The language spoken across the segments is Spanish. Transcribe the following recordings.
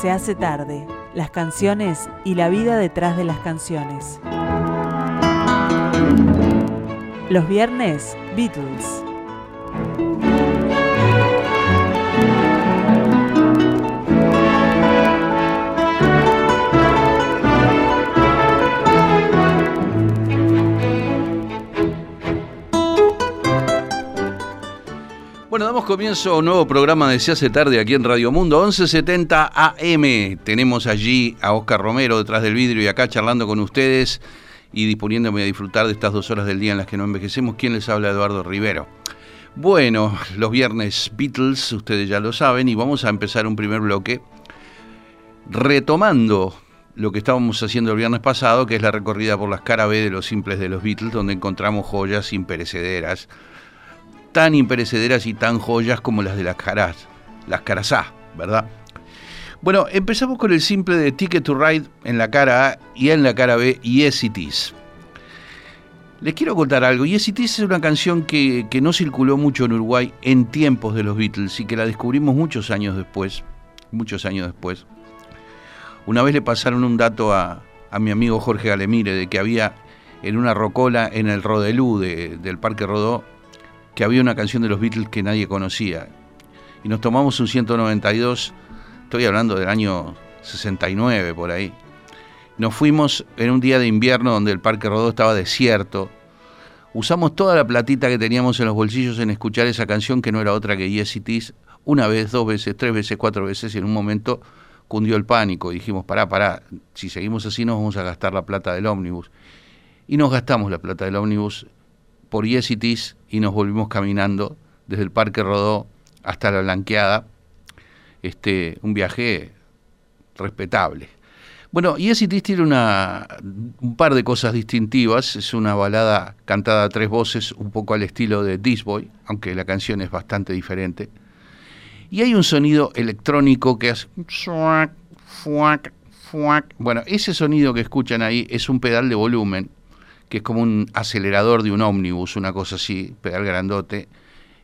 Se hace tarde, las canciones y la vida detrás de las canciones. Los viernes, Beatles. Damos comienzo un nuevo programa de Se hace tarde aquí en Radio Mundo 1170 AM. Tenemos allí a Oscar Romero detrás del vidrio y acá charlando con ustedes y disponiéndome a disfrutar de estas dos horas del día en las que no envejecemos. ¿Quién les habla? Eduardo Rivero. Bueno, los viernes Beatles, ustedes ya lo saben, y vamos a empezar un primer bloque retomando lo que estábamos haciendo el viernes pasado, que es la recorrida por las cara B de los simples de los Beatles, donde encontramos joyas imperecederas tan imperecederas y tan joyas como las de las caras, las caras A, ¿verdad? Bueno, empezamos con el simple de Ticket to Ride en la cara A y en la cara B, Yes It Is. Les quiero contar algo. Yes It Is es una canción que, que no circuló mucho en Uruguay en tiempos de los Beatles y que la descubrimos muchos años después. Muchos años después. Una vez le pasaron un dato a, a mi amigo Jorge Galemire de que había en una rocola en el Rodelú de, del Parque Rodó que había una canción de los Beatles que nadie conocía. Y nos tomamos un 192, estoy hablando del año 69 por ahí. Nos fuimos en un día de invierno donde el Parque Rodó estaba desierto. Usamos toda la platita que teníamos en los bolsillos en escuchar esa canción que no era otra que Yes It Is, una vez, dos veces, tres veces, cuatro veces y en un momento cundió el pánico. dijimos, pará, pará, si seguimos así nos vamos a gastar la plata del ómnibus. Y nos gastamos la plata del ómnibus por Yes It Is y nos volvimos caminando desde el Parque Rodó hasta la Blanqueada. Este, un viaje respetable. Bueno, Yes It Is tiene una, un par de cosas distintivas. Es una balada cantada a tres voces, un poco al estilo de This Boy, aunque la canción es bastante diferente. Y hay un sonido electrónico que es... Bueno, ese sonido que escuchan ahí es un pedal de volumen que es como un acelerador de un ómnibus, una cosa así, pedal grandote,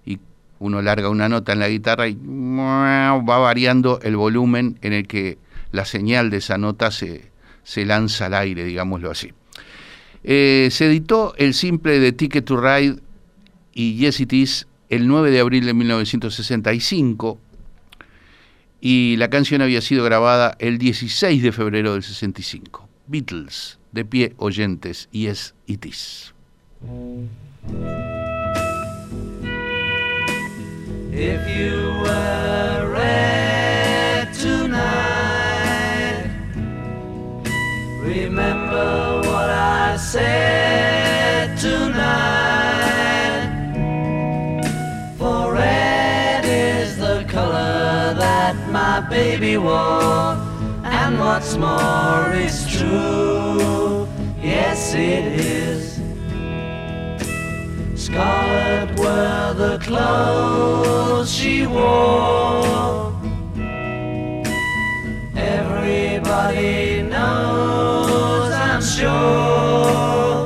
y uno larga una nota en la guitarra y va variando el volumen en el que la señal de esa nota se, se lanza al aire, digámoslo así. Eh, se editó el simple de Ticket to Ride y Yes It Is el 9 de abril de 1965 y la canción había sido grabada el 16 de febrero del 65. Beatles de pie oyentes y es itis. If you were red tonight, remember what I said tonight. For red is the color that my baby wore, and what's more is true. Yes, it is. Scarlet were the clothes she wore. Everybody knows, I'm sure.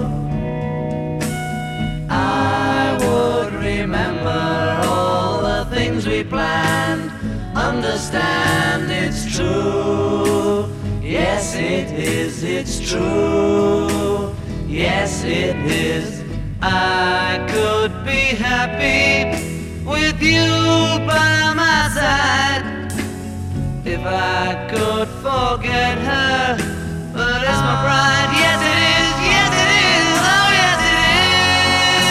I would remember all the things we planned. Understand it's true. Yes, it is, it's true. Yes, it is. I could be happy with you by my side if I could forget her. But it's my pride. Yes, it is. Yes, it is. Oh, yes, it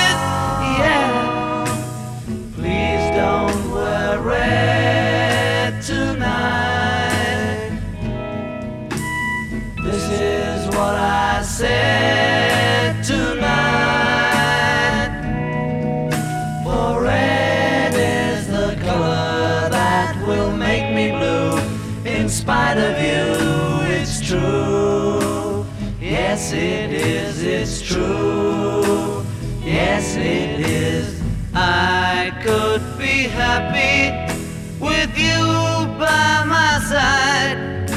is. Yeah. Please don't wear I said tonight. For red is the color that will make me blue. In spite of you, it's true. Yes, it is, it's true. Yes, it is. I could be happy with you by my side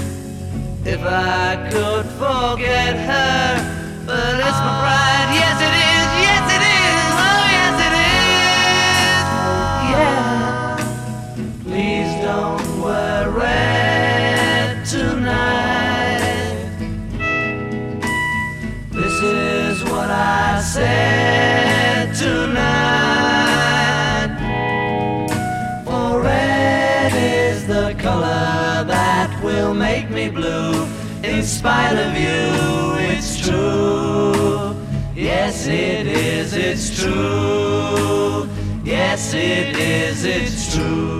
if I could get hurt. You, it's true. Yes, it is, it's true. Yes, it is, it's true.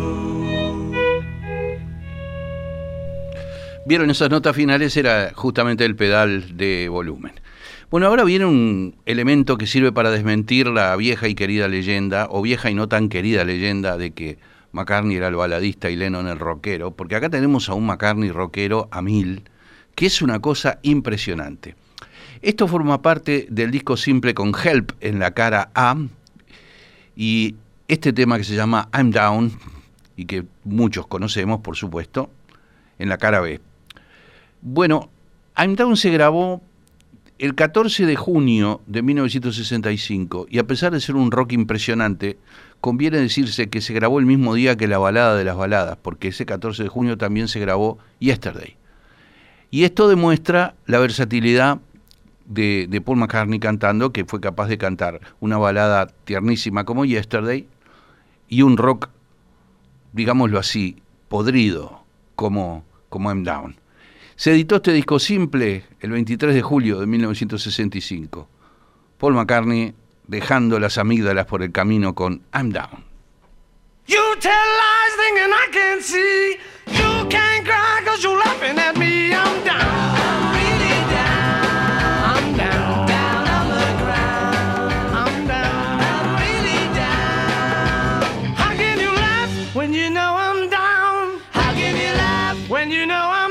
Vieron esas notas finales, era justamente el pedal de volumen. Bueno, ahora viene un elemento que sirve para desmentir la vieja y querida leyenda, o vieja y no tan querida leyenda, de que McCartney era el baladista y Lennon el rockero, porque acá tenemos a un McCartney rockero a mil, que es una cosa impresionante. Esto forma parte del disco simple con Help en la cara A, y este tema que se llama I'm Down, y que muchos conocemos, por supuesto, en la cara B. Bueno, I'm Down se grabó el 14 de junio de 1965, y a pesar de ser un rock impresionante, conviene decirse que se grabó el mismo día que la balada de las baladas, porque ese 14 de junio también se grabó Yesterday. Y esto demuestra la versatilidad de, Paul McCartney cantando, que fue capaz de cantar una balada tiernísima como Yesterday y un rock, digámoslo así, podrido como, como I'm Down. Se editó este disco simple el 23 de julio de 1965. Paul McCartney dejando las amígdalas por el camino con I'm Down. You tell lies I can see. You can't cry laughing at me. When you know I'm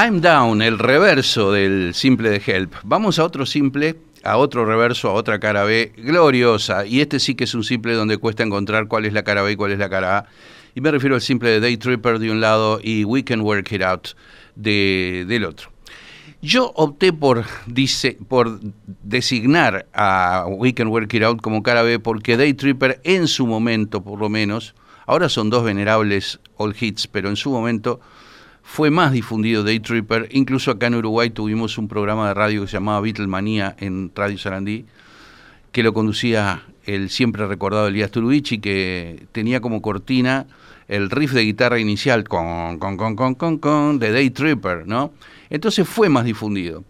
I'm Down, el reverso del simple de Help. Vamos a otro simple, a otro reverso, a otra cara B, gloriosa. Y este sí que es un simple donde cuesta encontrar cuál es la cara B y cuál es la cara A. Y me refiero al simple de Day Tripper de un lado y We Can Work It Out de, del otro. Yo opté por, por designar a We Can Work It Out como cara B porque Day Tripper en su momento, por lo menos, ahora son dos venerables all hits, pero en su momento fue más difundido Day Tripper. Incluso acá en Uruguay tuvimos un programa de radio que se llamaba Beatlemanía en Radio Sarandí, que lo conducía el siempre recordado Elías Turubici, que tenía como cortina el riff de guitarra inicial con, con, con, con, con, con, de Day Tripper, ¿no? Entonces fue más difundido.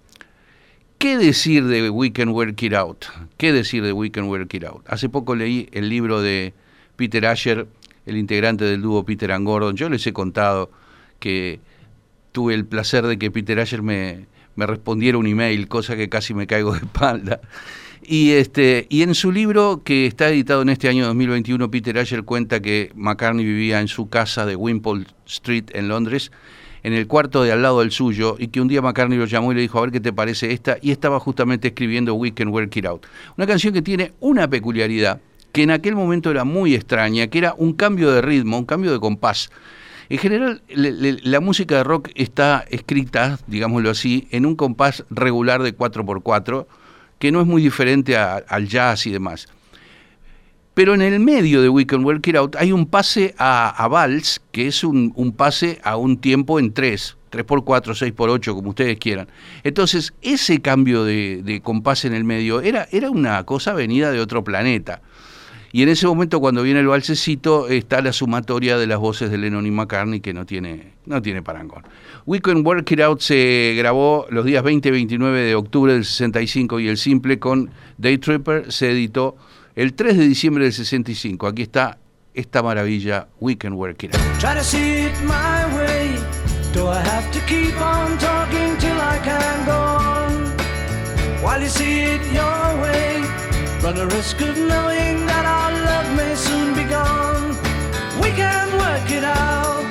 ¿Qué decir de We Can Work It Out? ¿Qué decir de We Can Work It Out? Hace poco leí el libro de Peter Asher, el integrante del dúo Peter and Gordon. Yo les he contado que tuve el placer de que Peter Asher me, me respondiera un email, cosa que casi me caigo de espalda. Y, este, y en su libro, que está editado en este año 2021, Peter Asher cuenta que McCartney vivía en su casa de Wimpole Street en Londres, en el cuarto de al lado del suyo, y que un día McCartney lo llamó y le dijo, a ver qué te parece esta, y estaba justamente escribiendo We Can Work It Out. Una canción que tiene una peculiaridad, que en aquel momento era muy extraña, que era un cambio de ritmo, un cambio de compás. En general, le- la música de rock está escrita, digámoslo así, en un compás regular de 4x4, que no es muy diferente al jazz y demás. Pero en el medio de We Can Work It Out hay un pase a, vals, que es un, pase a un tiempo en 3, 3x4, 6x8, como ustedes quieran. Entonces, ese cambio de, compás en el medio era una cosa venida de otro planeta. Y en ese momento, cuando viene el valsecito, está la sumatoria de las voces de Lennon y McCartney que no tiene, no tiene parangón. We Can Work It Out se grabó los días 20 y 29 de octubre del 65 y el simple con Day Tripper se editó el 3 de diciembre del 65. Aquí está esta maravilla, We Can Work It Out. Run the risk of knowing that our love may soon be gone. We can work it out.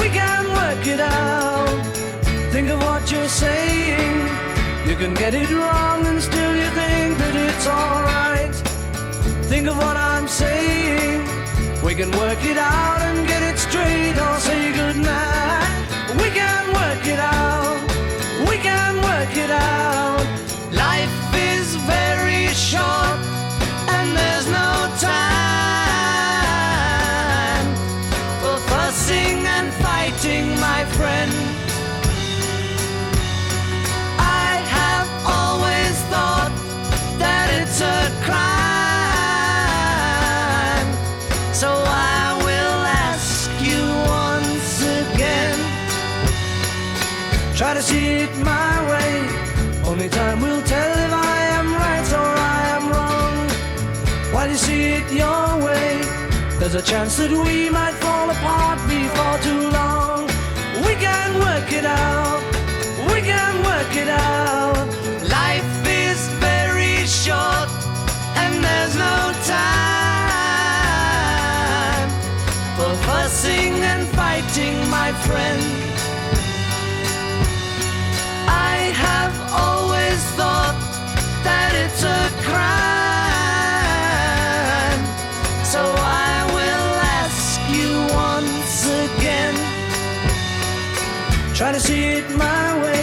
We can work it out. Think of what you're saying. You can get it wrong and still you think that it's alright. Think of what I'm saying. We can work it out and get it straight or say goodnight. There's a chance that we might fall apart before too long. We can work it out. We can work it out. Life is very short and there's no time for fussing and fighting, my friend. I have always thought that it's a crime. Try to see it my way.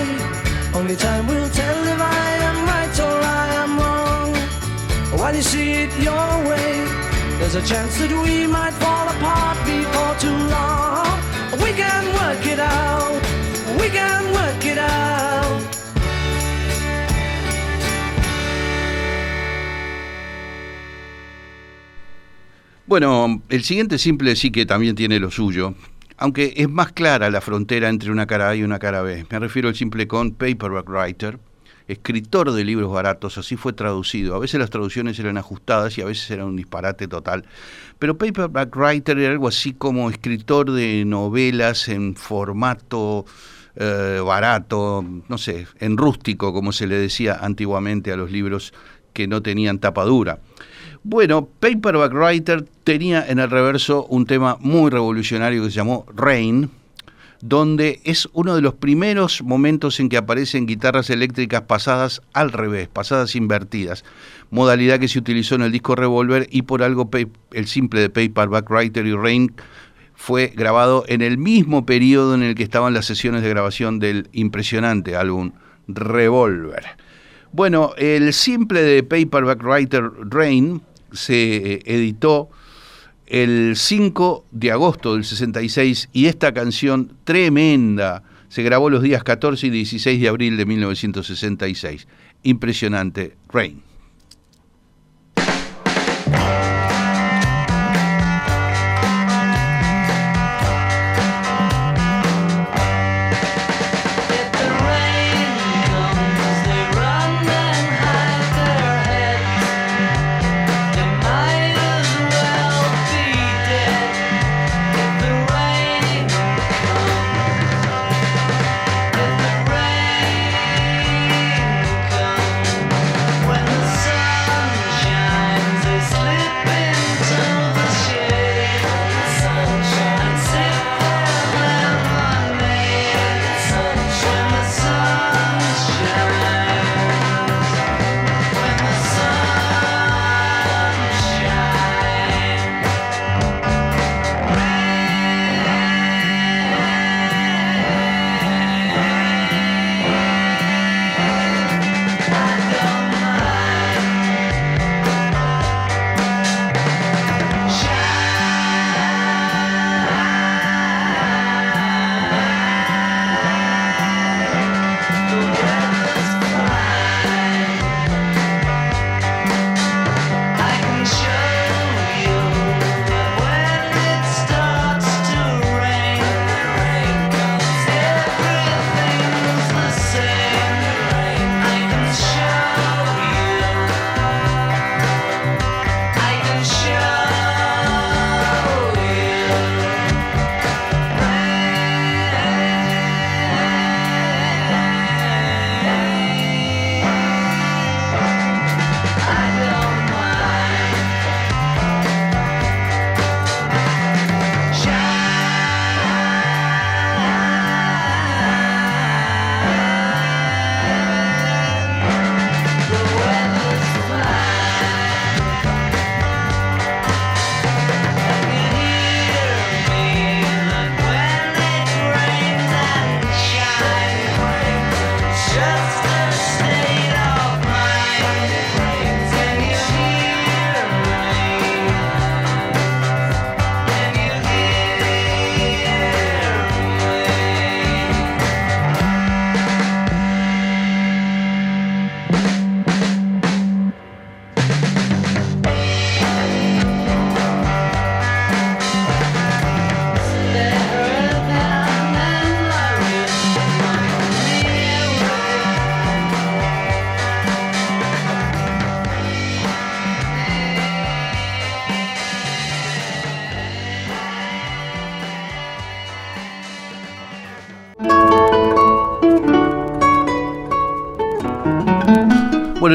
Only time will tell if I am right or I am wrong. While you see it your way, there's a chance that we might fall apart before too long. We can work it out. We can work it out. Bueno, el siguiente simple sí que también tiene lo suyo, aunque es más clara la frontera entre una cara A y una cara B. Me refiero al simple con Paperback Writer, escritor de libros baratos, así fue traducido. A veces las traducciones eran ajustadas y a veces eran un disparate total. Pero Paperback Writer era algo así como escritor de novelas en formato eh, barato, no sé, en rústico, como se le decía antiguamente a los libros que no tenían tapadura. Bueno, Paperback Writer tenía en el reverso un tema muy revolucionario que se llamó Rain, donde es uno de los primeros momentos en que aparecen guitarras eléctricas pasadas al revés, pasadas invertidas, modalidad que se utilizó en el disco Revolver y por algo el simple de Paperback Writer y Rain fue grabado en el mismo periodo en el que estaban las sesiones de grabación del impresionante álbum Revolver. Bueno, el simple de Paperback Writer Rain se eh, editó el 5 de agosto del 66 y esta canción tremenda se grabó los días 14 y 16 de abril de 1966. Impresionante, Rain.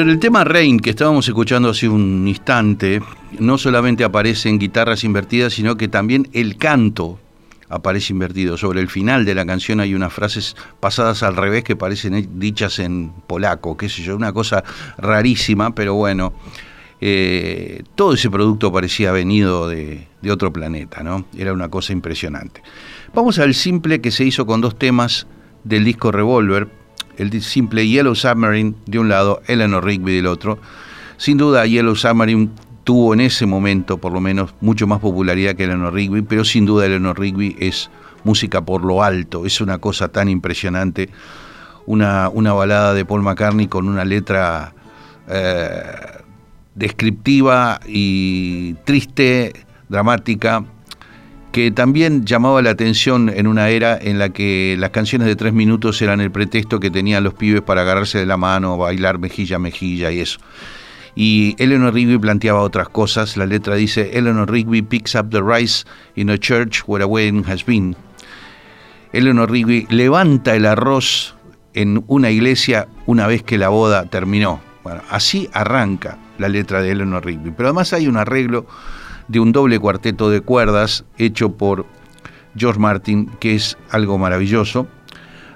En el tema Rain, que estábamos escuchando hace un instante, no solamente aparecen guitarras invertidas, sino que también el canto aparece invertido. Sobre el final de la canción hay unas frases pasadas al revés que parecen dichas en polaco, qué sé yo, una cosa rarísima, pero bueno, eh, todo ese producto parecía venido de otro planeta, ¿no? Era una cosa impresionante. Vamos al simple que se hizo con dos temas del disco Revolver, el simple Yellow Submarine de un lado, Eleanor Rigby del otro. Sin duda, Yellow Submarine tuvo en ese momento, por lo menos, mucho más popularidad que Eleanor Rigby, pero sin duda Eleanor Rigby es música por lo alto, es una cosa tan impresionante, una, una balada de Paul McCartney con una letra eh, descriptiva y triste, dramática, que también llamaba la atención en una era en la que las canciones de tres minutos eran el pretexto que tenían los pibes para agarrarse de la mano, bailar mejilla a mejilla y eso. Y Eleanor Rigby planteaba otras cosas. La letra dice, Eleanor Rigby picks up the rice in a church where a wedding has been. Eleanor Rigby levanta el arroz en una iglesia una vez que la boda terminó. Bueno, así arranca la letra de Eleanor Rigby. Pero además hay un arreglo de un doble cuarteto de cuerdas hecho por George Martin, que es algo maravilloso.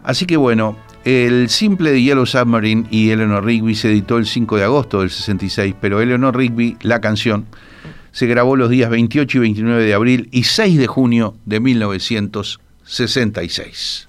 Así que bueno, el simple de Yellow Submarine y Eleanor Rigby se editó el 5 de agosto del 66, pero Eleanor Rigby, la canción, se grabó los días 28 y 29 de abril y 6 de junio de 1966.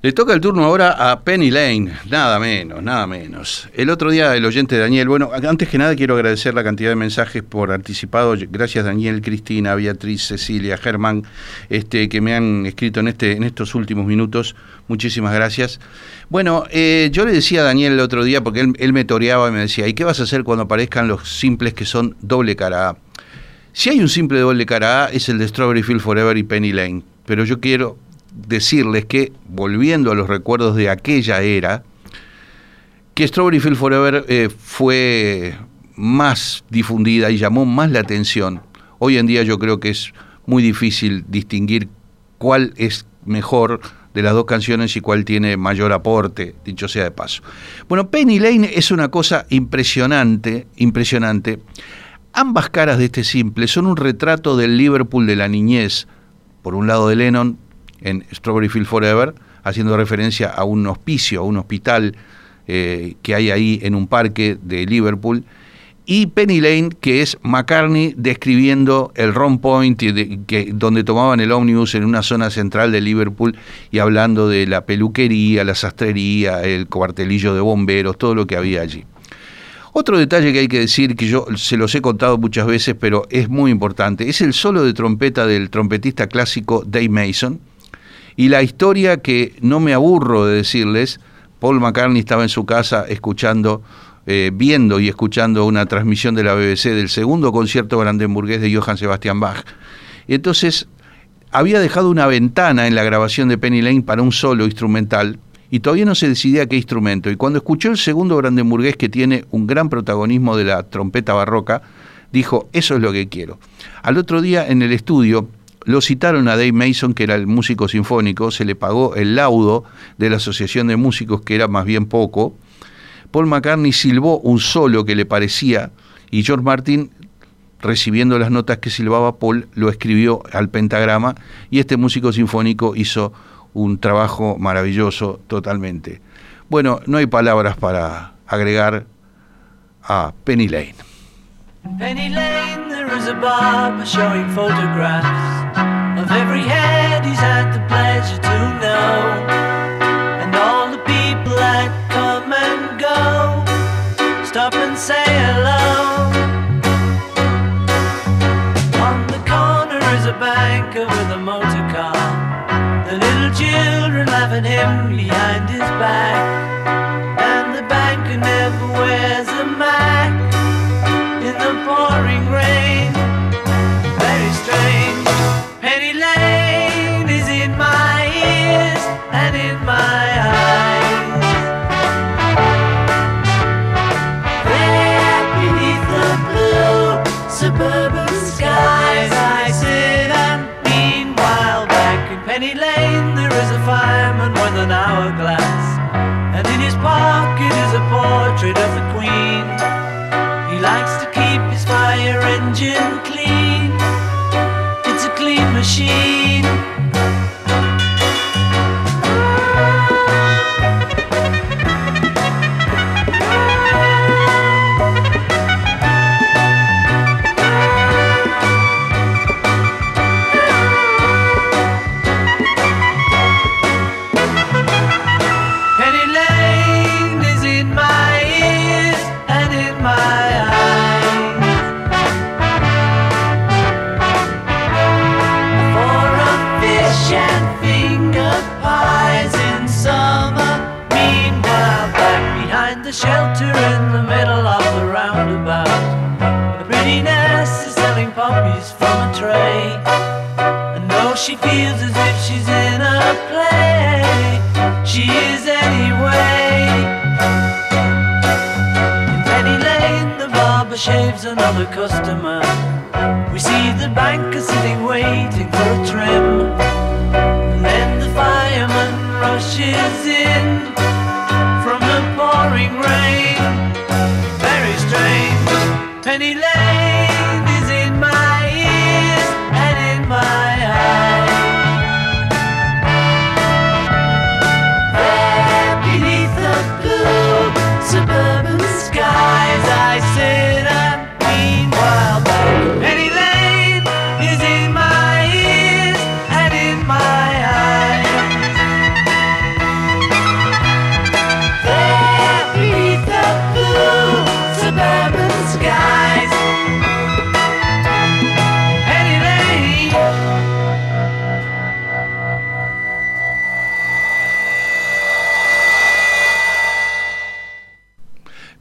Le toca el turno ahora a Penny Lane, nada menos, nada menos. El otro día el oyente Daniel, bueno, antes que nada quiero agradecer la cantidad de mensajes por anticipado. Gracias Daniel, Cristina, Beatriz, Cecilia, Germán, este, que me han escrito en, este, en estos últimos minutos. Muchísimas gracias. Bueno, eh, yo le decía a Daniel el otro día, porque él, me toreaba y me decía, ¿y qué vas a hacer cuando aparezcan los simples que son doble cara A? Si hay un simple doble cara A, es el de Strawberry Field Forever y Penny Lane. Pero yo quiero decirles que, volviendo a los recuerdos de aquella era, que Strawberry Field Forever eh, fue más difundida y llamó más la atención. Hoy en día yo creo que es muy difícil distinguir cuál es mejor de las dos canciones y cuál tiene mayor aporte, dicho sea de paso. Bueno, Penny Lane es una cosa impresionante, impresionante. Ambas caras de este simple son un retrato del Liverpool de la niñez, por un lado de Lennon, en Strawberry Field Forever, haciendo referencia a un hospicio, a un hospital eh, que hay ahí en un parque de Liverpool, y Penny Lane, que es McCartney describiendo el Ron Point, que, donde tomaban el ómnibus en una zona central de Liverpool y hablando de la peluquería, la sastrería, el cuartelillo de bomberos, todo lo que había allí. Otro detalle que hay que decir, que yo se los he contado muchas veces, pero es muy importante, es el solo de trompeta del trompetista clásico Dave Mason y la historia que no me aburro de decirles, Paul McCartney estaba en su casa escuchando eh, viendo y escuchando una transmisión de la BBC del segundo concierto brandenburgués de Johann Sebastian Bach. Y entonces había dejado una ventana en la grabación de Penny Lane para un solo instrumental y todavía no se decidía qué instrumento. Y cuando escuchó el segundo brandenburgués que tiene un gran protagonismo de la trompeta barroca, dijo, eso es lo que quiero. Al otro día en el estudio lo citaron a Dave Mason, que era el músico sinfónico, se le pagó el laudo de la Asociación de Músicos, que era más bien poco, Paul McCartney silbó un solo que le parecía y George Martin, recibiendo las notas que silbaba Paul, lo escribió al pentagrama y este músico sinfónico hizo un trabajo maravilloso totalmente. Bueno, no hay palabras para agregar a Penny Lane. Penny Lane, there is a barber showing photographs of every head he's had the pleasure to know. Barber shaves another customer. We see the banker sitting waiting for a trim. And then the fireman rushes in from the pouring rain. Very strange. Penny Lane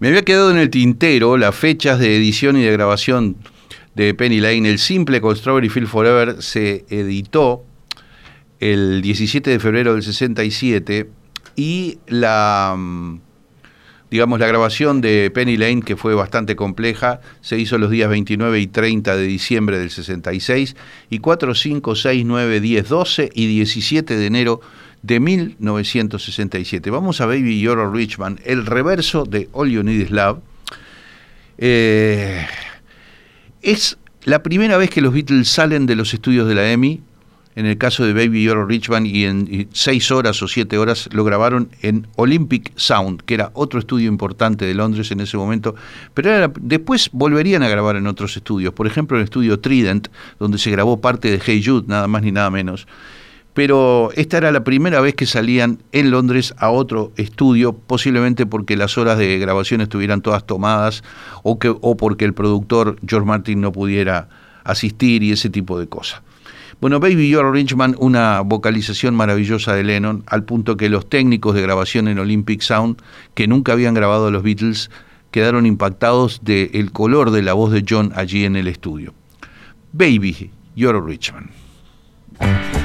Me había quedado en el tintero las fechas de edición y de grabación de Penny Lane. El simple con Strawberry Field Forever se editó el 17 de febrero del 67 y la mm, digamos la grabación de Penny Lane que fue bastante compleja se hizo los días 29 y 30 de diciembre del 66 y 4, 5, 6, 9, 10, 12 y 17 de enero de 1967. Vamos a Baby You're Richman, el reverso de All You Need Is Love. Eh, es la primera vez que los Beatles salen de los estudios de la EMI en el caso de Baby You're a Rich Man y en seis horas o siete horas lo grabaron en Olympic Sound, que era otro estudio importante de Londres en ese momento, pero después volverían a grabar en otros estudios, por ejemplo el estudio Trident, donde se grabó parte de Hey Jude, nada más ni nada menos. Pero esta era la primera vez que salían en Londres a otro estudio, posiblemente porque las horas de grabación estuvieran todas tomadas o, que, o porque el productor George Martin no pudiera asistir y ese tipo de cosas. Bueno, Baby You're a Rich Man, una vocalización maravillosa de Lennon, al punto que los técnicos de grabación en Olympic Sound, que nunca habían grabado a los Beatles, quedaron impactados del color de la voz de John allí en el estudio. Baby You're a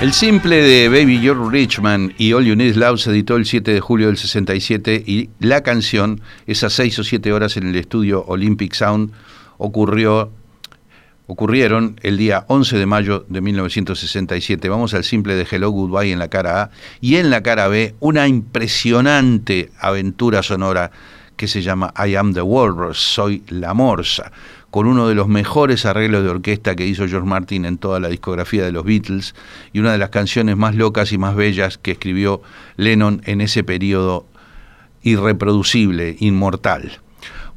El simple de Baby You're Rich Man y All You Need Love se editó el 7 de julio del 67 y la canción, esas seis o siete horas en el estudio Olympic Sound, ocurrió, ocurrieron el día 11 de mayo de 1967. Vamos al simple de Hello Goodbye en la cara A y en la cara B una impresionante aventura sonora que se llama I Am the Walrus, Soy la Morsa, con uno de los mejores arreglos de orquesta que hizo George Martin en toda la discografía de los Beatles y una de las canciones más locas y más bellas que escribió Lennon en ese periodo irreproducible, inmortal.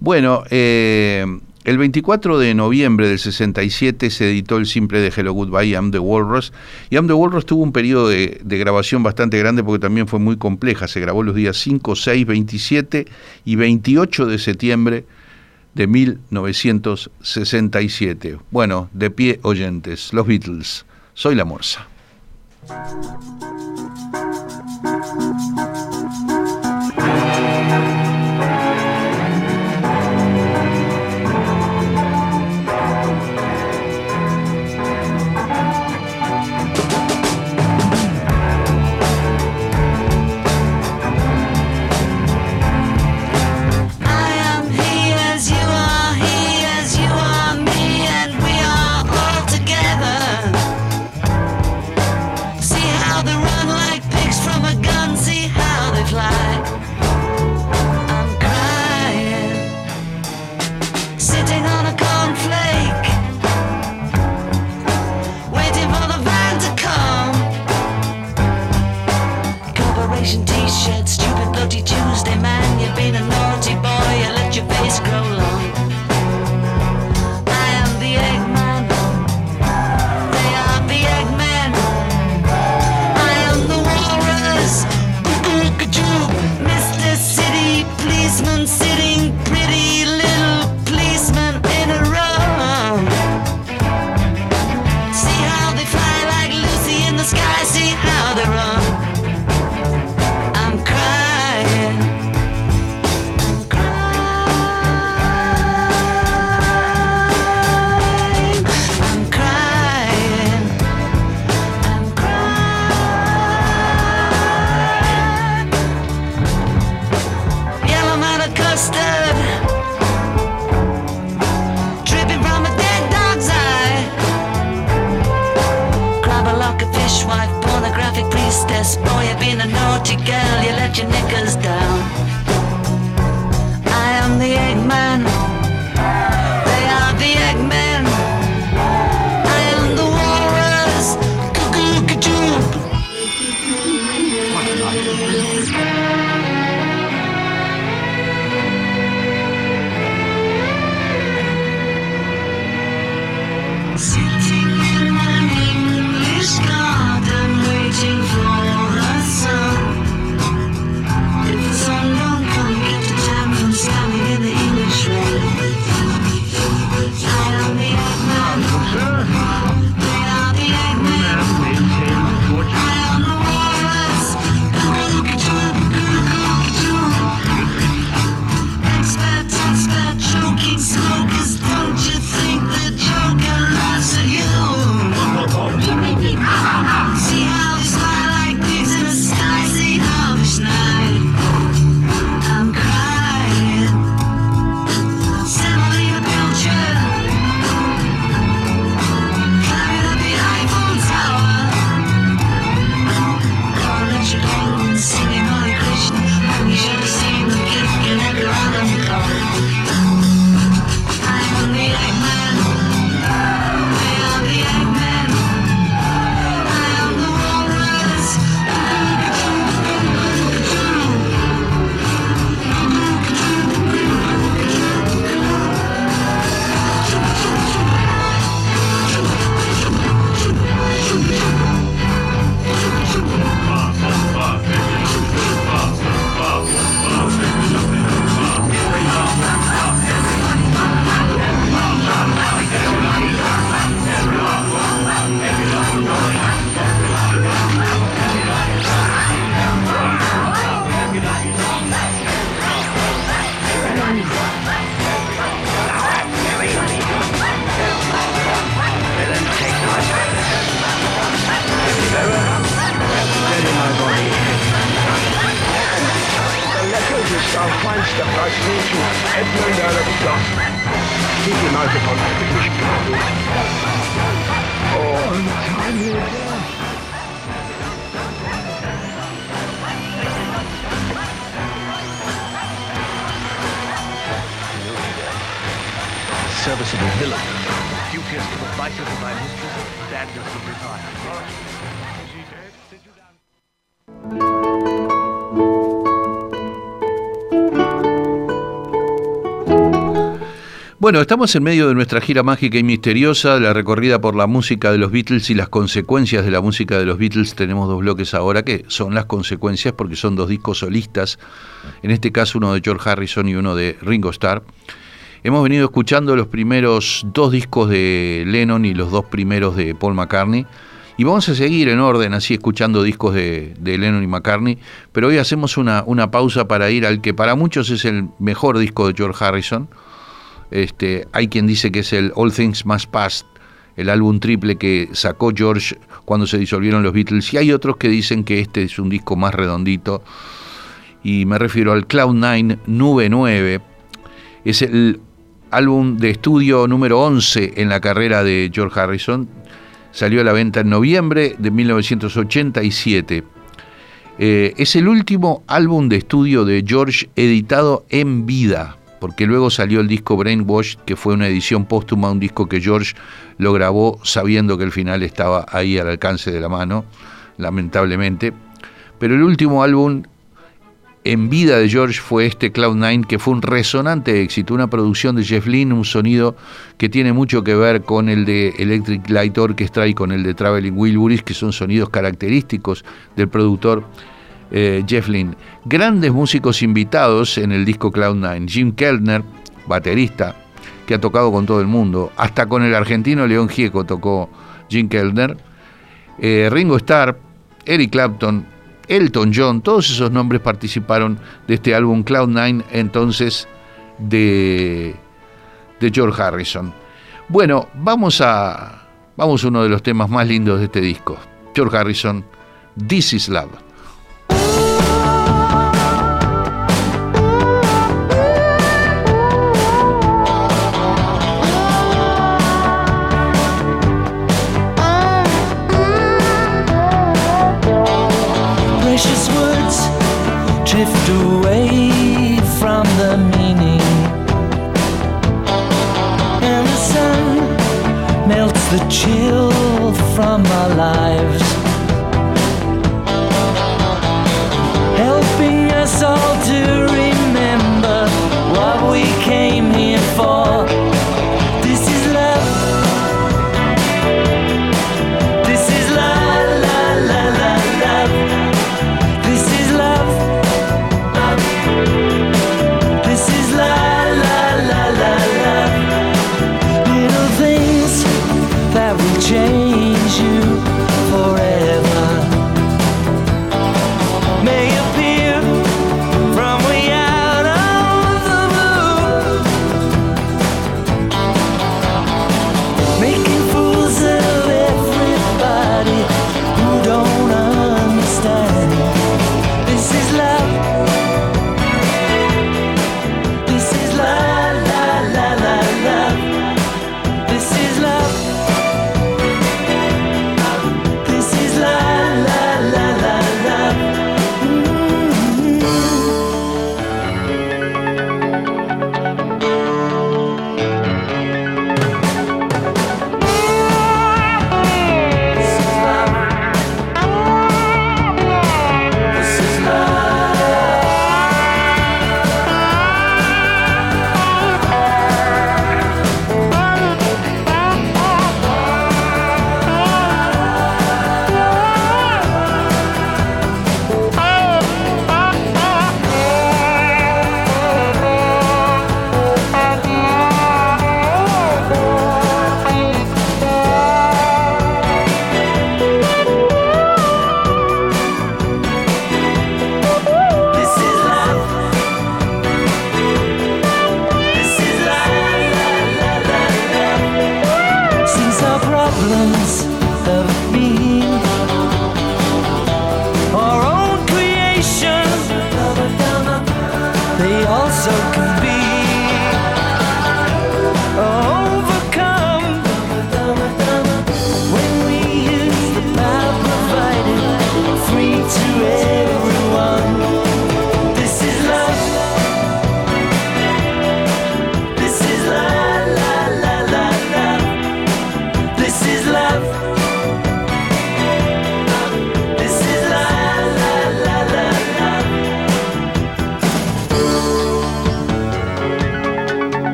Bueno, eh, el 24 de noviembre del 67 se editó el simple de Hello Goodbye, I'm the Walrus. Y I'm the Walrus tuvo un periodo de, de grabación bastante grande porque también fue muy compleja. Se grabó los días 5, 6, 27 y 28 de septiembre de 1967. Bueno, de pie oyentes, los Beatles. Soy la Morsa. Bueno, estamos en medio de nuestra gira mágica y misteriosa, la recorrida por la música de los Beatles y las consecuencias de la música de los Beatles. Tenemos dos bloques ahora que son las consecuencias porque son dos discos solistas, en este caso uno de George Harrison y uno de Ringo Starr. Hemos venido escuchando los primeros dos discos de Lennon y los dos primeros de Paul McCartney. Y vamos a seguir en orden, así escuchando discos de, Lennon y McCartney, pero hoy hacemos una, una pausa para ir al que para muchos es el mejor disco de George Harrison, este, hay quien dice que es el All Things Must Pass, el álbum triple que sacó George cuando se disolvieron los Beatles, y hay otros que dicen que este es un disco más redondito, y me refiero al Cloud 9 Nube 9, es el álbum de estudio número 11 en la carrera de George Harrison, salió a la venta en noviembre de 1987. Eh, es el último álbum de estudio de George editado en vida porque luego salió el disco Brainwash, que fue una edición póstuma, un disco que George lo grabó sabiendo que el final estaba ahí al alcance de la mano, lamentablemente. Pero el último álbum en vida de George fue este Cloud9, que fue un resonante éxito, una producción de Jeff Lynne, un sonido que tiene mucho que ver con el de Electric Light Orchestra y con el de Traveling Wilburys, que son sonidos característicos del productor eh, Jeff Lynne. Grandes músicos invitados en el disco Cloud9. Jim Kellner, baterista, que ha tocado con todo el mundo. Hasta con el argentino León Gieco tocó Jim Kellner. Eh, Ringo Starr, Eric Clapton, Elton John, todos esos nombres participaron de este álbum Cloud9 entonces de, de George Harrison. Bueno, vamos a, vamos a uno de los temas más lindos de este disco. George Harrison, This is Love.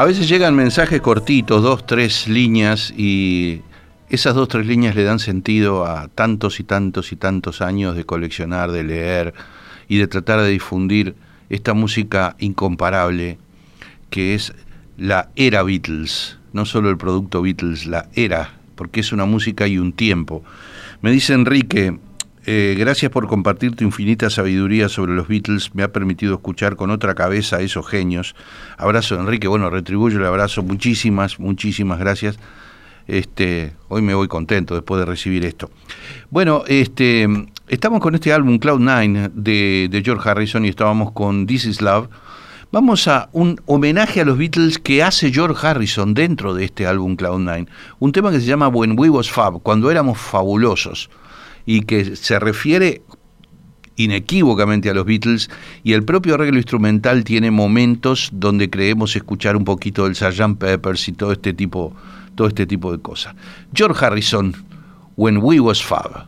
A veces llegan mensajes cortitos, dos, tres líneas, y esas dos, tres líneas le dan sentido a tantos y tantos y tantos años de coleccionar, de leer y de tratar de difundir esta música incomparable que es la era Beatles, no solo el producto Beatles, la era, porque es una música y un tiempo. Me dice Enrique, eh, gracias por compartir tu infinita sabiduría sobre los Beatles. Me ha permitido escuchar con otra cabeza a esos genios. Abrazo, Enrique. Bueno, retribuyo el abrazo. Muchísimas, muchísimas gracias. Este, hoy me voy contento después de recibir esto. Bueno, este, estamos con este álbum Cloud Nine de, de George Harrison y estábamos con This Is Love. Vamos a un homenaje a los Beatles que hace George Harrison dentro de este álbum Cloud Nine. Un tema que se llama When We Was Fab, cuando éramos fabulosos y que se refiere inequívocamente a los Beatles y el propio arreglo instrumental tiene momentos donde creemos escuchar un poquito del Sgt. Peppers y todo este tipo todo este tipo de cosas. George Harrison, When We Was Fab.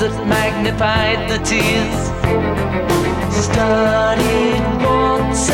words that magnified the tears. Started once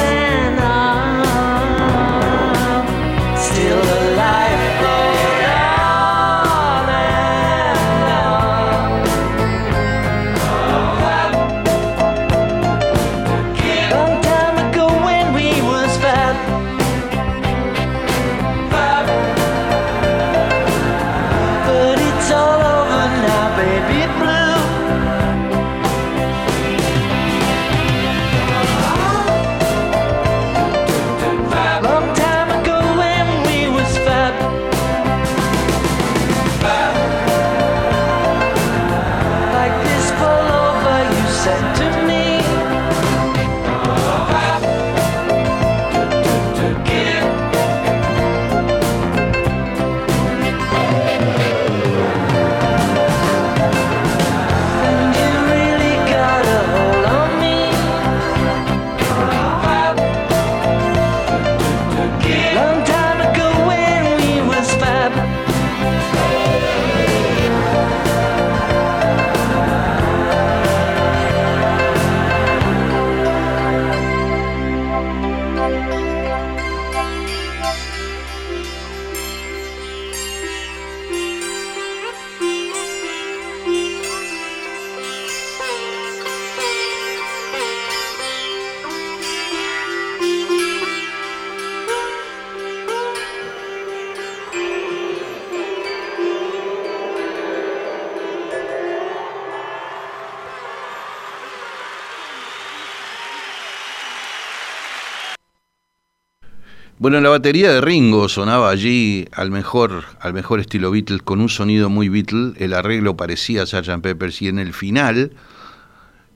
Bueno, la batería de Ringo sonaba allí al mejor, al mejor estilo Beatles, con un sonido muy Beatles. El arreglo parecía a Sgt. Peppers y en el final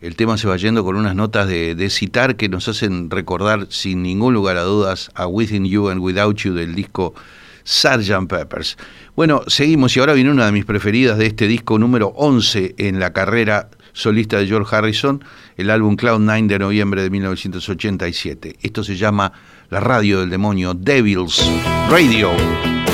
el tema se va yendo con unas notas de, de, citar que nos hacen recordar sin ningún lugar a dudas a Within You and Without You del disco Sgt. Peppers. Bueno, seguimos y ahora viene una de mis preferidas de este disco número 11 en la carrera solista de George Harrison, el álbum Cloud Nine de noviembre de 1987. Esto se llama la radio del demonio, Devils Radio.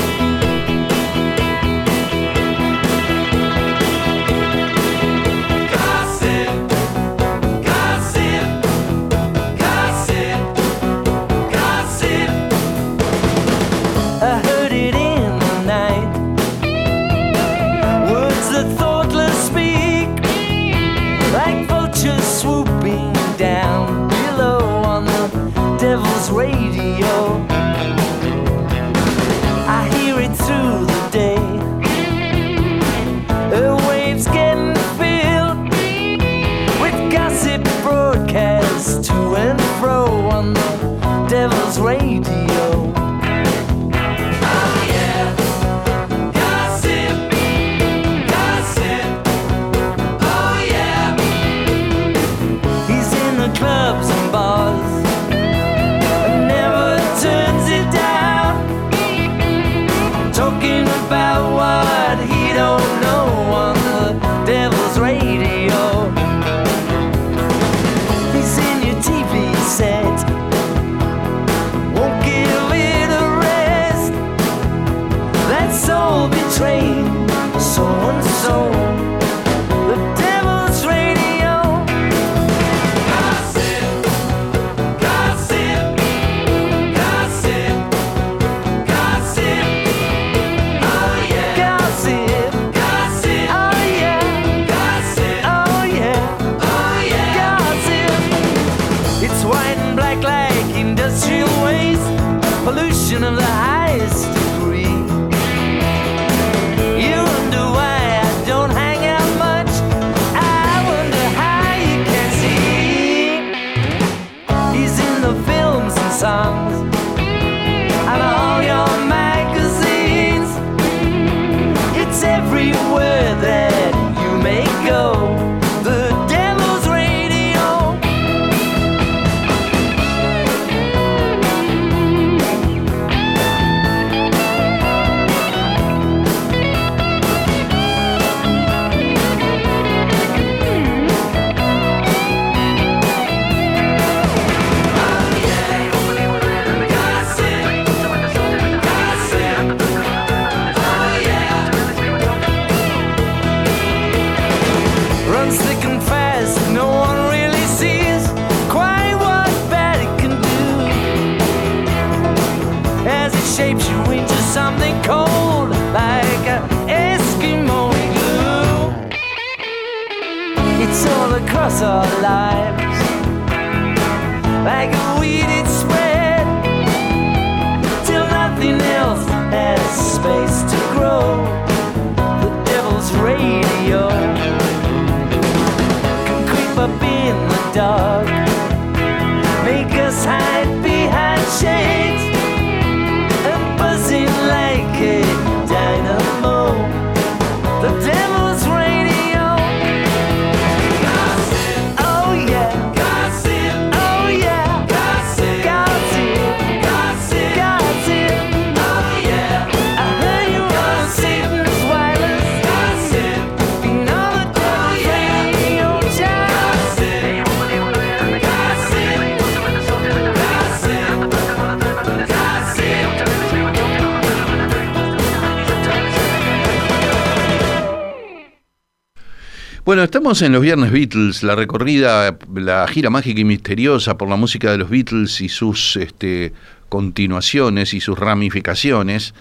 Bueno, estamos en los Viernes Beatles, la recorrida, la gira mágica y misteriosa por la música de los Beatles y sus este, continuaciones y sus ramificaciones.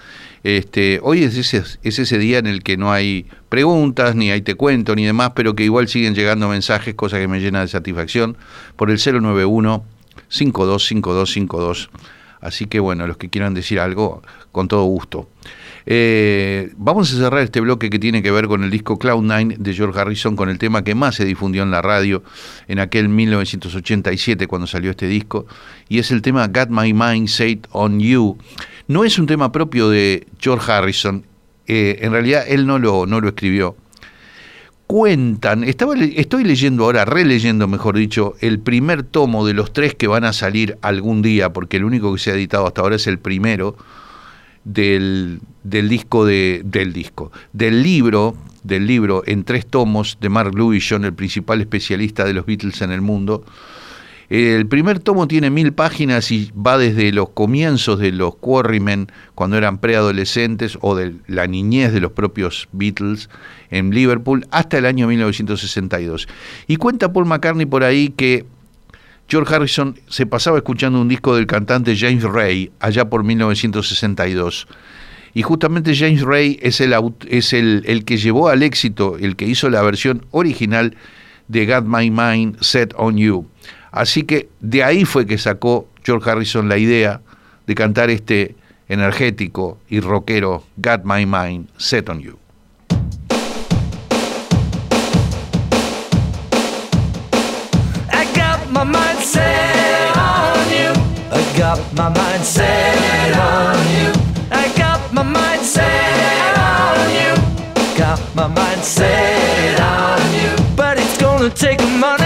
Este, hoy es ese, es ese día en el que no hay preguntas, ni hay te cuento, ni demás, pero que igual siguen llegando mensajes, cosa que me llena de satisfacción, por el 091 525252. Así que bueno, los que quieran decir algo, con todo gusto. Eh, vamos a cerrar este bloque que tiene que ver con el disco Cloud9 de George Harrison, con el tema que más se difundió en la radio en aquel 1987 cuando salió este disco, y es el tema Got My Mind Set on You. No es un tema propio de George Harrison, eh, en realidad él no lo, no lo escribió. Cuentan, estaba, estoy leyendo ahora, releyendo mejor dicho, el primer tomo de los tres que van a salir algún día, porque el único que se ha editado hasta ahora es el primero, del, disco de, del disco, del libro, del libro en tres tomos de Mark Lewisham, el principal especialista de los Beatles en el mundo. El primer tomo tiene mil páginas y va desde los comienzos de los Quarrymen, cuando eran preadolescentes, o de la niñez de los propios Beatles en Liverpool, hasta el año 1962. Y cuenta Paul McCartney por ahí que George Harrison se pasaba escuchando un disco del cantante James Ray allá por 1962. Y justamente James Ray es, el, que llevó al éxito, el que hizo la versión original de Got My Mind Set on You. Así que de ahí fue que sacó George Harrison la idea de cantar este energético y rockero Got My Mind Set on You. My mind set on you. I got my mind set on you. I got my mind set on you. Got my mind set on you. But it's gonna take money.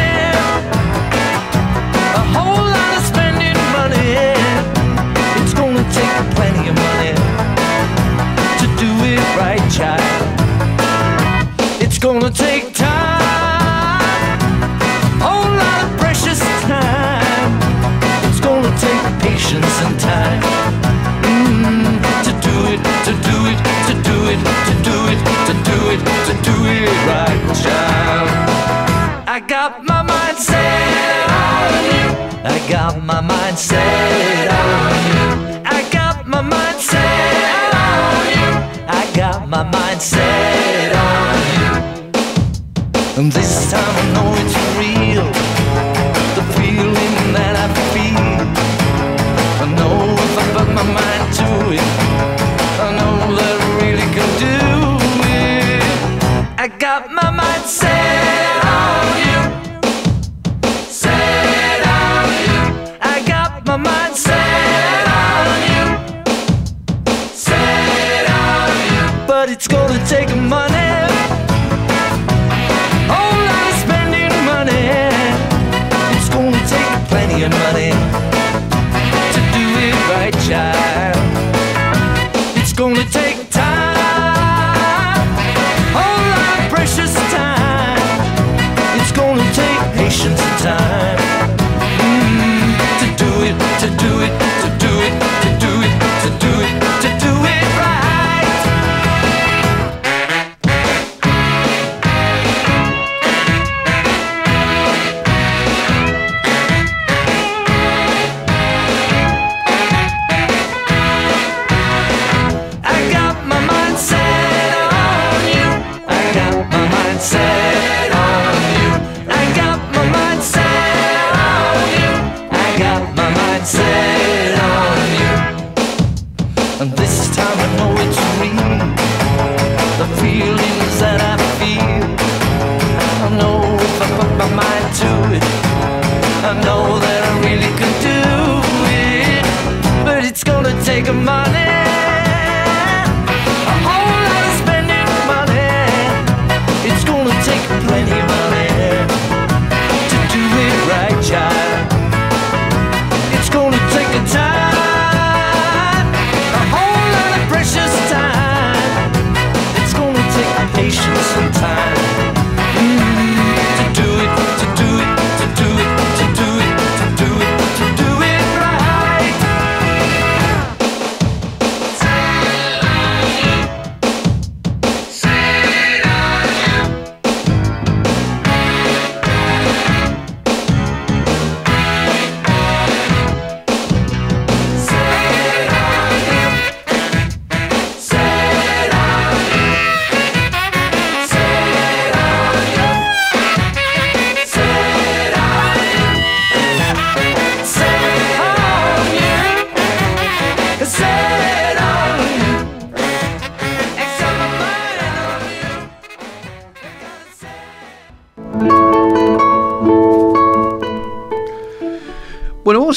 I got my mind set on you. I got my mind set on you. I got my mind set on you. I got my mind set on you. This time I know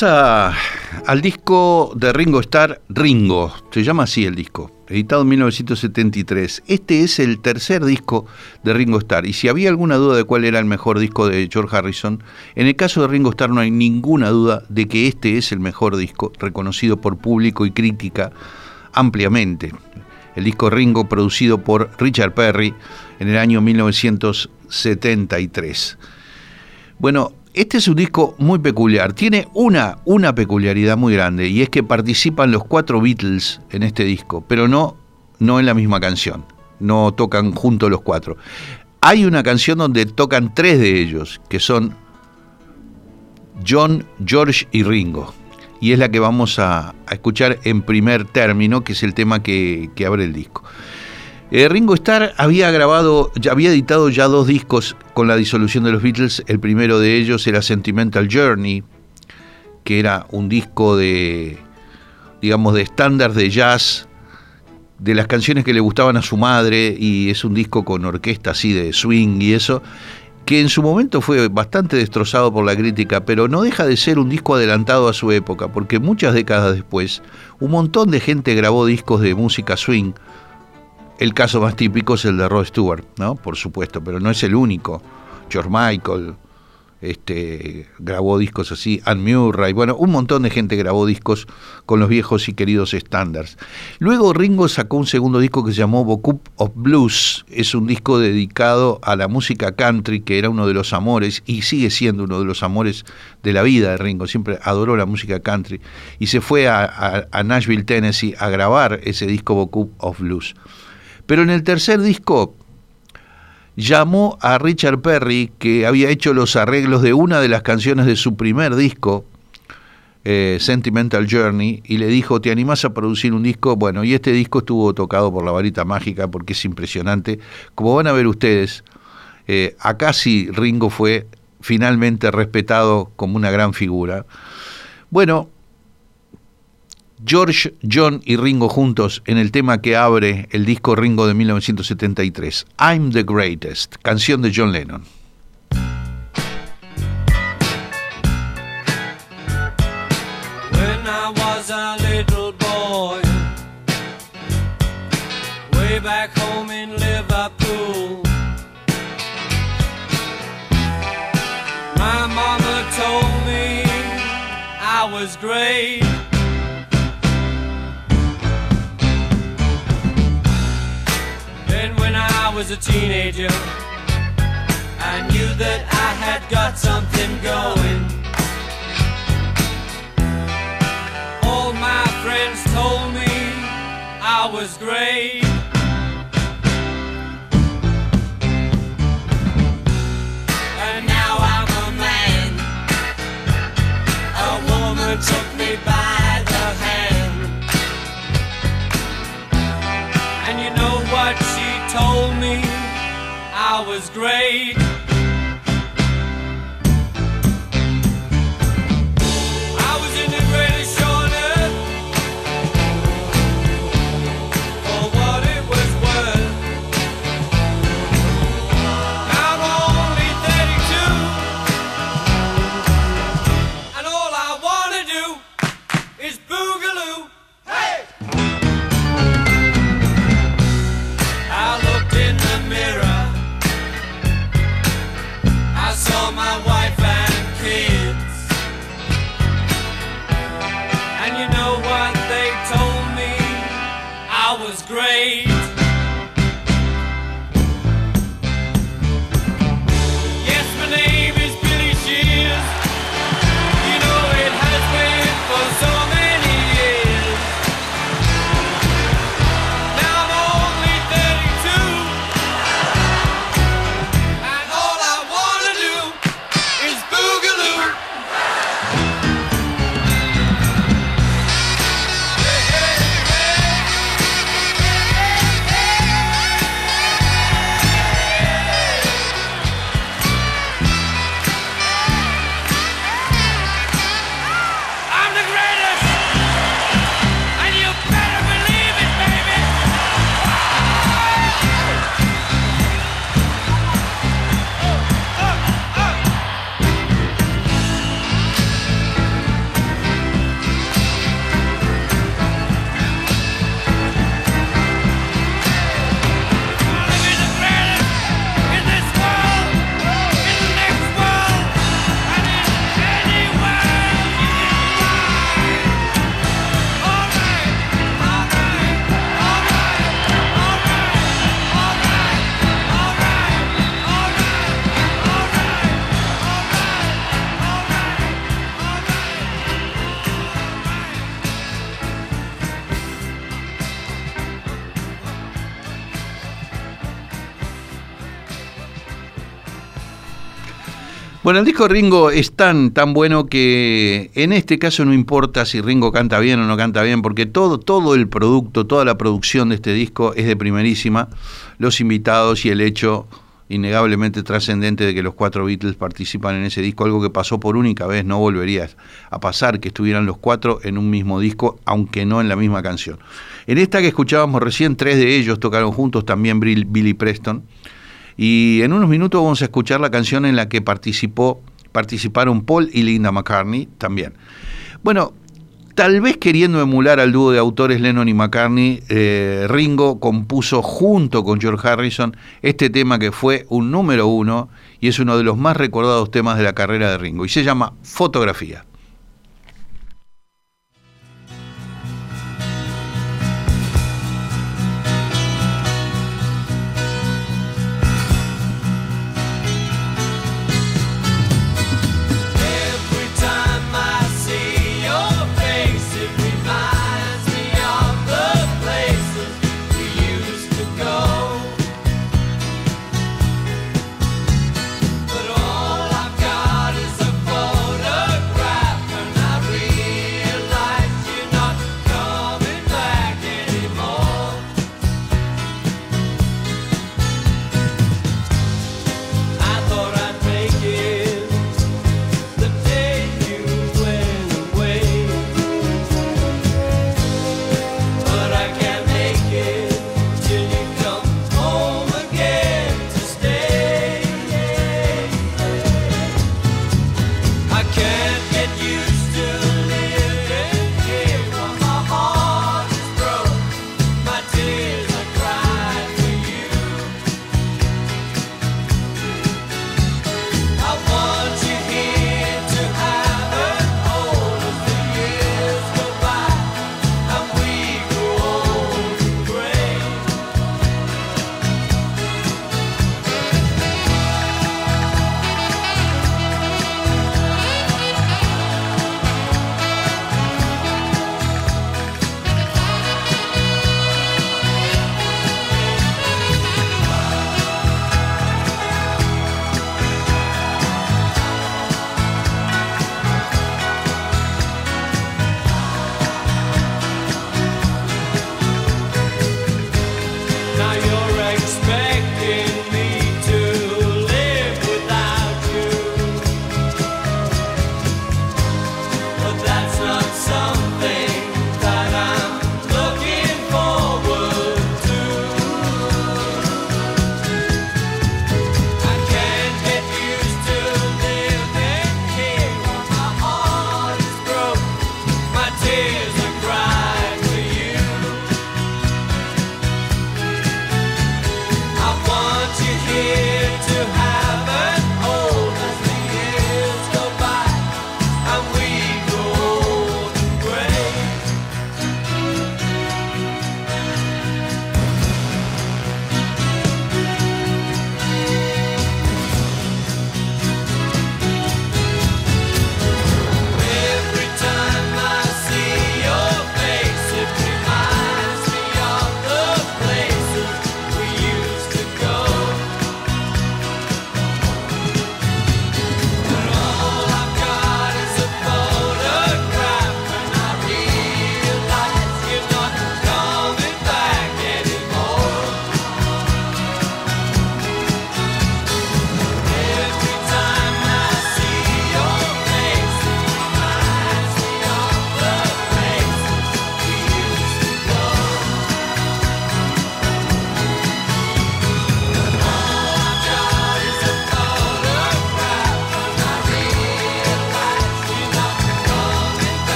vamos a, al disco de Ringo Starr, Ringo, se llama así el disco, editado en 1973. Este es el tercer disco de Ringo Starr, y si había alguna duda de cuál era el mejor disco de George Harrison, en el caso de Ringo Starr no hay ninguna duda de que este es el mejor disco, reconocido por público y crítica ampliamente. El disco Ringo, producido por Richard Perry en el año 1973. Bueno, este es un disco muy peculiar. Tiene una, una peculiaridad muy grande y es que participan los cuatro Beatles en este disco, pero no, no en la misma canción. No tocan juntos los cuatro. Hay una canción donde tocan tres de ellos, que son John, George y Ringo. Y es la que vamos a, escuchar en primer término, que es el tema que abre el disco. Eh, Ringo Starr había grabado, ya había editado ya dos discos con la disolución de los Beatles. El primero de ellos era Sentimental Journey, que era un disco de, digamos, de estándar de jazz, de las canciones que le gustaban a su madre, y es un disco con orquesta así de swing y eso, que en su momento fue bastante destrozado por la crítica, pero no deja de ser un disco adelantado a su época, porque muchas décadas después, un montón de gente grabó discos de música swing, el caso más típico es el de Rod Stewart, ¿no? Por supuesto, pero no es el único. George Michael este, grabó discos así, Ann Murray, bueno, un montón de gente grabó discos con los viejos y queridos estándares. Luego Ringo sacó un segundo disco que se llamó Bocup of Blues, es un disco dedicado a la música country, que era uno de los amores y sigue siendo uno de los amores de la vida de Ringo, siempre adoró la música country y se fue a Nashville, Tennessee, a grabar ese disco Bocup of Blues. Pero en el tercer disco llamó a Richard Perry, que había hecho los arreglos de una de las canciones de su primer disco, eh, Sentimental Journey, y le dijo, ¿te animás a producir un disco? Bueno, y este disco estuvo tocado por la varita mágica porque es impresionante. Como van a ver ustedes, eh, acá sí Ringo fue finalmente respetado como una gran figura. Bueno, George, John y Ringo juntos en el tema que abre el disco Ringo de 1973, I'm the Greatest, canción de John Lennon. Way back Liverpool, my mama told me I was great. Was a teenager, I knew that I had got something going. All my friends told me I was great. And now I'm a man. A woman great. Bueno, el disco Ringo es tan, tan bueno que en este caso no importa si Ringo canta bien o no canta bien, porque todo, todo el producto, toda la producción de este disco es de primerísima. Los invitados y el hecho innegablemente trascendente de que los cuatro Beatles participan en ese disco, algo que pasó por única vez, no volvería a pasar que estuvieran los cuatro en un mismo disco, aunque no en la misma canción. En esta que escuchábamos recién, tres de ellos tocaron juntos, también Bill- Billy Preston. Y en unos minutos vamos a escuchar la canción en la que participó, participaron Paul y Linda McCartney también. Bueno, tal vez queriendo emular al dúo de autores Lennon y McCartney, eh, Ringo compuso junto con George Harrison este tema que fue un número uno y es uno de los más recordados temas de la carrera de Ringo y se llama Fotografía.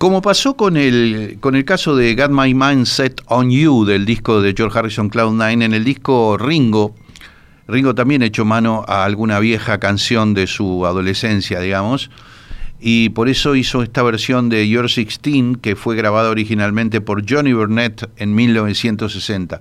Como pasó con el, con el caso de Got My Mind Set on You del disco de George Harrison Cloud9, en el disco Ringo, Ringo también echó mano a alguna vieja canción de su adolescencia, digamos, y por eso hizo esta versión de Your 16 que fue grabada originalmente por Johnny Burnett en 1960.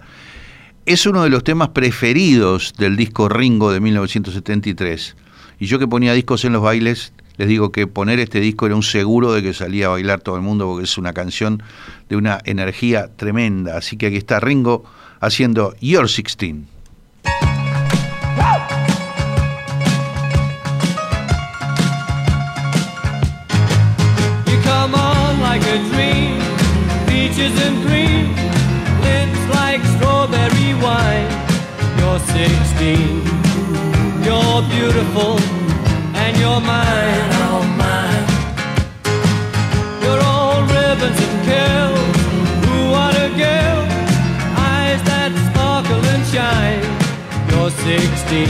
Es uno de los temas preferidos del disco Ringo de 1973. Y yo que ponía discos en los bailes, les digo que poner este disco era un seguro de que salía a bailar todo el mundo porque es una canción de una energía tremenda. Así que aquí está Ringo haciendo Your 16. You come on like a dream, peaches and cream, lips like strawberry wine. You're 16, you're beautiful, you're mine, oh mine. You're all ribbons and ooh what a girl, eyes that sparkle and shine. You're 16,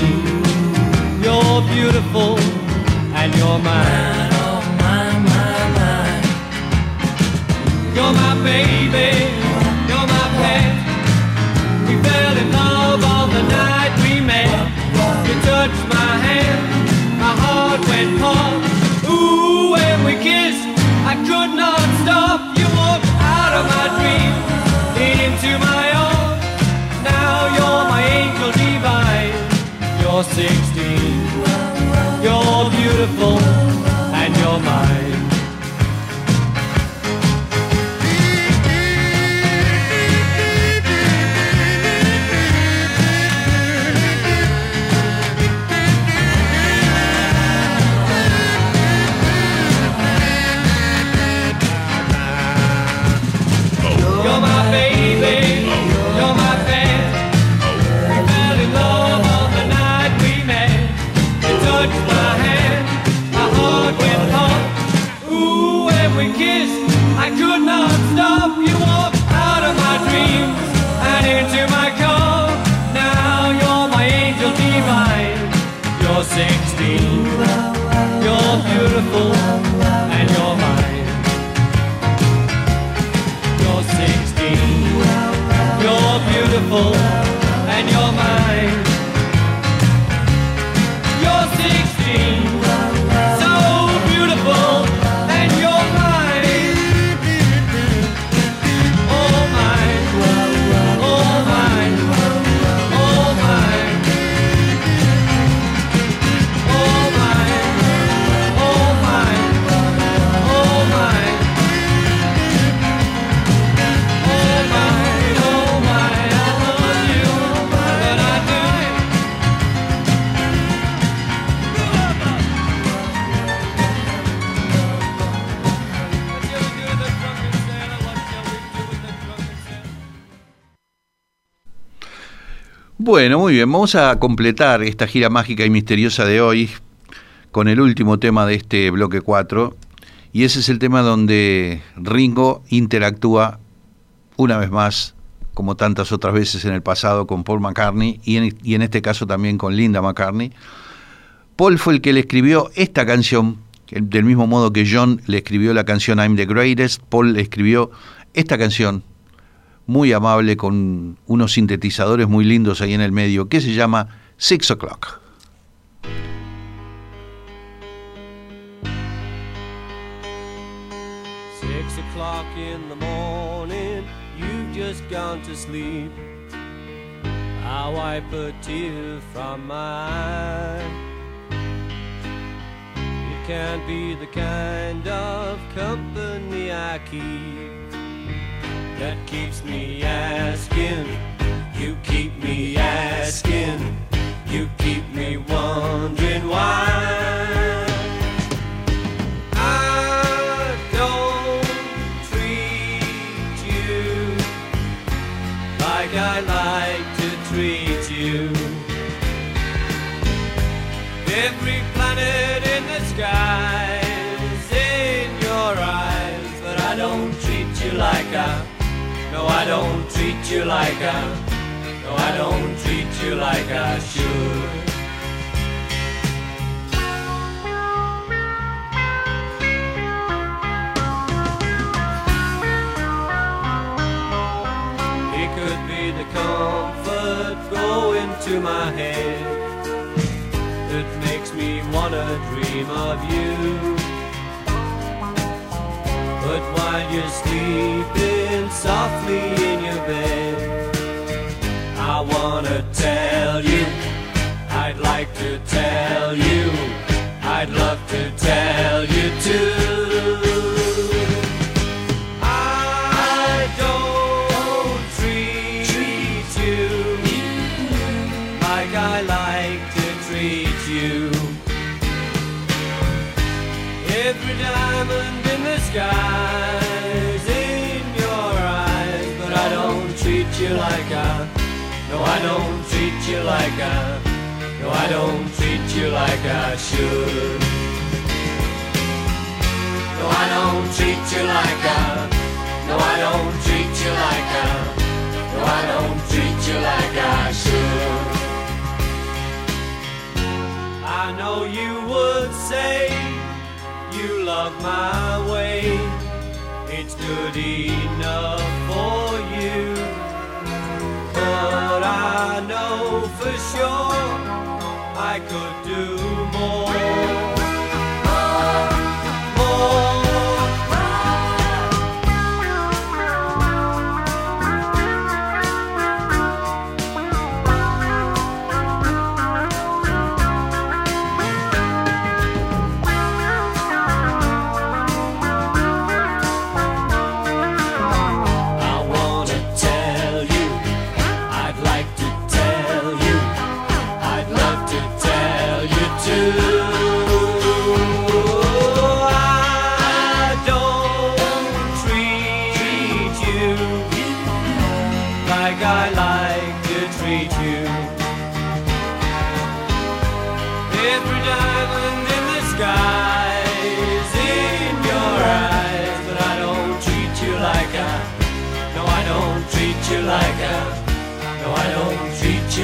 you're beautiful, and you're mine, oh mine, mine, mine. You're my baby, heart went. Ooh, when we kissed, I could not stop. You walked out of my dream, into my arms. Now you're my angel divine. You're 16, you're beautiful, and you're mine. Bueno, muy bien, vamos a completar esta gira mágica y misteriosa de hoy con el último tema de este bloque 4. Y ese es el tema donde Ringo interactúa una vez más, como tantas otras veces en el pasado, con Paul McCartney y en, y en este caso también con Linda McCartney. Paul fue el que le escribió esta canción, del mismo modo que John le escribió la canción I'm the Greatest, Paul le escribió esta canción muy amable con unos sintetizadores muy lindos ahí en el medio, que se llama Six O'Clock. Six o'clock in the morning, you've just gone to sleep. I wipe a tear from my eye. It can't be the kind of company I keep that keeps me asking. You keep me asking. You keep me wondering why. I don't treat you like I, no, I don't treat you like I should. He could be the comfort going to my head that makes me wanna dream of you. But while you're sleeping softly in your bed, I wanna tell you, I'd like to tell you, I'd love to tell you too. I don't treat you you like I. No, I don't treat you like I. No, I don't treat you like I should. No, I don't treat you like I. No, I don't treat you like I. No, I don't treat you like I should. I know you would say you love my way. It's good enough. But I know for sure I could do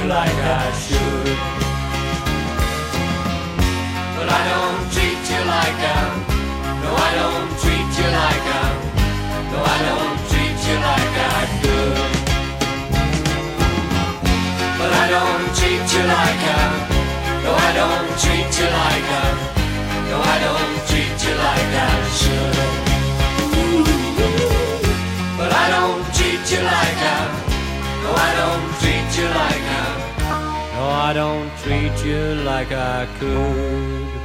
like I should. But I don't treat you like I. No, I don't treat you like I. No, I don't treat you like I could. But I don't treat you like I. No, I don't treat you like I. No, I don't treat you like I should. But I don't treat you like I. No, I don't treat you like I. I don't treat you like I could.